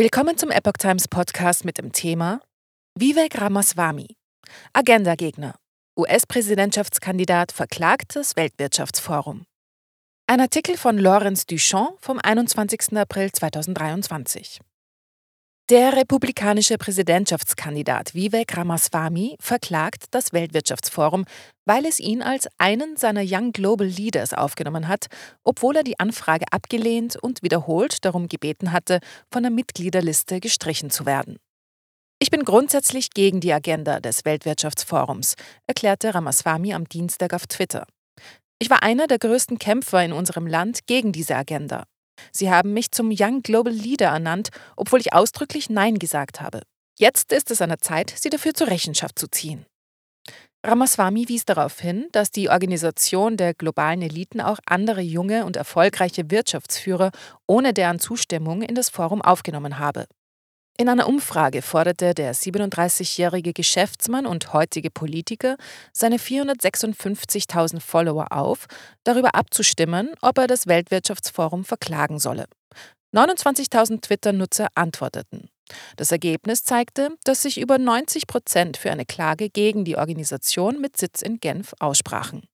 Willkommen zum Epoch Times Podcast mit dem Thema Vivek Ramaswamy, Agenda-Gegner, US-Präsidentschaftskandidat verklagt das Weltwirtschaftsforum. Ein Artikel von Lawrence Duchamp vom 21. April 2023. Der republikanische Präsidentschaftskandidat Vivek Ramaswamy verklagt das Weltwirtschaftsforum, weil es ihn als einen seiner Young Global Leaders aufgenommen hat, obwohl er die Anfrage abgelehnt und wiederholt darum gebeten hatte, von der Mitgliederliste gestrichen zu werden. Ich bin grundsätzlich gegen die Agenda des Weltwirtschaftsforums, erklärte Ramaswamy am Dienstag auf Twitter. Ich war einer der größten Kämpfer in unserem Land gegen diese Agenda. Sie haben mich zum Young Global Leader ernannt, obwohl ich ausdrücklich Nein gesagt habe. Jetzt ist es an der Zeit, sie dafür zur Rechenschaft zu ziehen. Ramaswamy wies darauf hin, dass die Organisation der globalen Eliten auch andere junge und erfolgreiche Wirtschaftsführer ohne deren Zustimmung in das Forum aufgenommen habe. In einer Umfrage forderte der 37-jährige Geschäftsmann und heutige Politiker seine 456.000 Follower auf, darüber abzustimmen, ob er das Weltwirtschaftsforum verklagen solle. 29.000 Twitter-Nutzer antworteten. Das Ergebnis zeigte, dass sich über 90 Prozent für eine Klage gegen die Organisation mit Sitz in Genf aussprachen.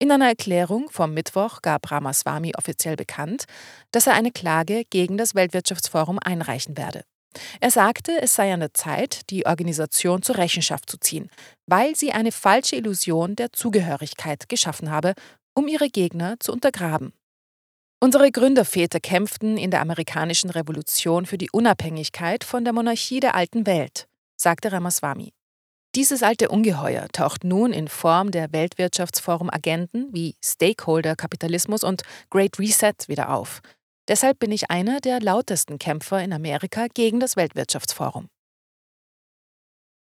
In einer Erklärung vom Mittwoch gab Ramaswamy offiziell bekannt, dass er eine Klage gegen das Weltwirtschaftsforum einreichen werde. Er sagte, es sei an der Zeit, die Organisation zur Rechenschaft zu ziehen, weil sie eine falsche Illusion der Zugehörigkeit geschaffen habe, um ihre Gegner zu untergraben. Unsere Gründerväter kämpften in der amerikanischen Revolution für die Unabhängigkeit von der Monarchie der alten Welt, sagte Ramaswamy. Dieses alte Ungeheuer taucht nun in Form der Weltwirtschaftsforum-Agenten wie Stakeholder-Kapitalismus und Great Reset wieder auf, Deshalb bin ich einer der lautesten Kämpfer in Amerika gegen das Weltwirtschaftsforum.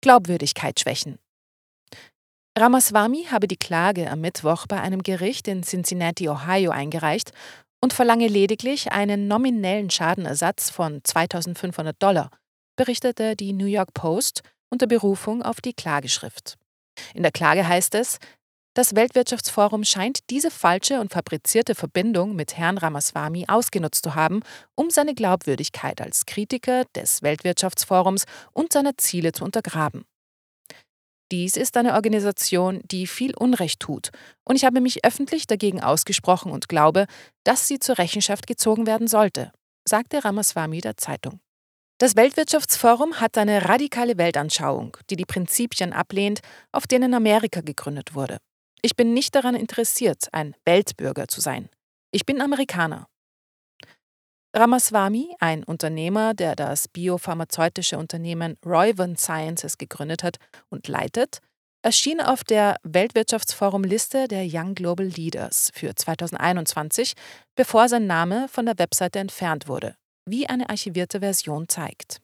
Glaubwürdigkeit schwächen. Ramaswamy habe die Klage am Mittwoch bei einem Gericht in Cincinnati, Ohio eingereicht und verlange lediglich einen nominellen Schadenersatz von 2500 Dollar, berichtete die New York Post unter Berufung auf die Klageschrift. In der Klage heißt es, das Weltwirtschaftsforum scheint diese falsche und fabrizierte Verbindung mit Herrn Ramaswamy ausgenutzt zu haben, um seine Glaubwürdigkeit als Kritiker des Weltwirtschaftsforums und seiner Ziele zu untergraben. Dies ist eine Organisation, die viel Unrecht tut, und ich habe mich öffentlich dagegen ausgesprochen und glaube, dass sie zur Rechenschaft gezogen werden sollte, sagte Ramaswamy der Zeitung. Das Weltwirtschaftsforum hat eine radikale Weltanschauung, die die Prinzipien ablehnt, auf denen Amerika gegründet wurde. Ich bin nicht daran interessiert, ein Weltbürger zu sein. Ich bin Amerikaner. Ramaswamy, ein Unternehmer, der das biopharmazeutische Unternehmen Roivant Sciences gegründet hat und leitet, erschien auf der Weltwirtschaftsforum-Liste der Young Global Leaders für 2021, bevor sein Name von der Webseite entfernt wurde, wie eine archivierte Version zeigt.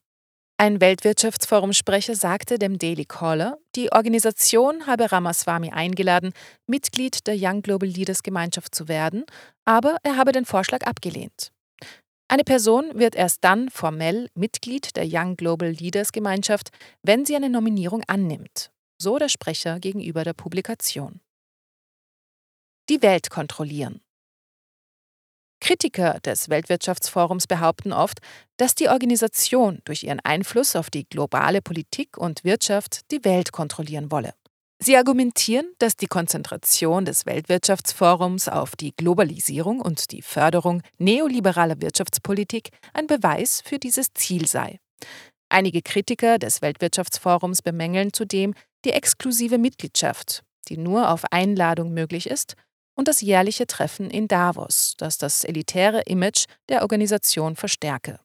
Ein Weltwirtschaftsforum-Sprecher sagte dem Daily Caller, die Organisation habe Ramaswamy eingeladen, Mitglied der Young Global Leaders Gemeinschaft zu werden, aber er habe den Vorschlag abgelehnt. Eine Person wird erst dann formell Mitglied der Young Global Leaders Gemeinschaft, wenn sie eine Nominierung annimmt, so der Sprecher gegenüber der Publikation. Die Welt kontrollieren. Kritiker des Weltwirtschaftsforums behaupten oft, dass die Organisation durch ihren Einfluss auf die globale Politik und Wirtschaft die Welt kontrollieren wolle. Sie argumentieren, dass die Konzentration des Weltwirtschaftsforums auf die Globalisierung und die Förderung neoliberaler Wirtschaftspolitik ein Beweis für dieses Ziel sei. Einige Kritiker des Weltwirtschaftsforums bemängeln zudem die exklusive Mitgliedschaft, die nur auf Einladung möglich ist und das jährliche Treffen in Davos, das das elitäre Image der Organisation verstärke.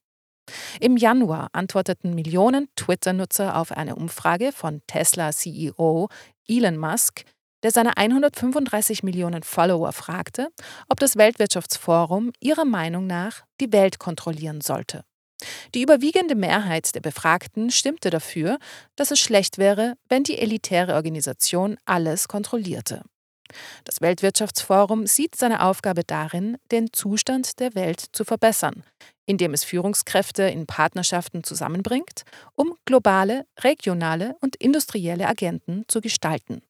Im Januar antworteten Millionen Twitter-Nutzer auf eine Umfrage von Tesla-CEO Elon Musk, der seine 135 Millionen Follower fragte, ob das Weltwirtschaftsforum ihrer Meinung nach die Welt kontrollieren sollte. Die überwiegende Mehrheit der Befragten stimmte dafür, dass es schlecht wäre, wenn die elitäre Organisation alles kontrollierte. Das Weltwirtschaftsforum sieht seine Aufgabe darin, den Zustand der Welt zu verbessern, indem es Führungskräfte in Partnerschaften zusammenbringt, um globale, regionale und industrielle Agenten zu gestalten.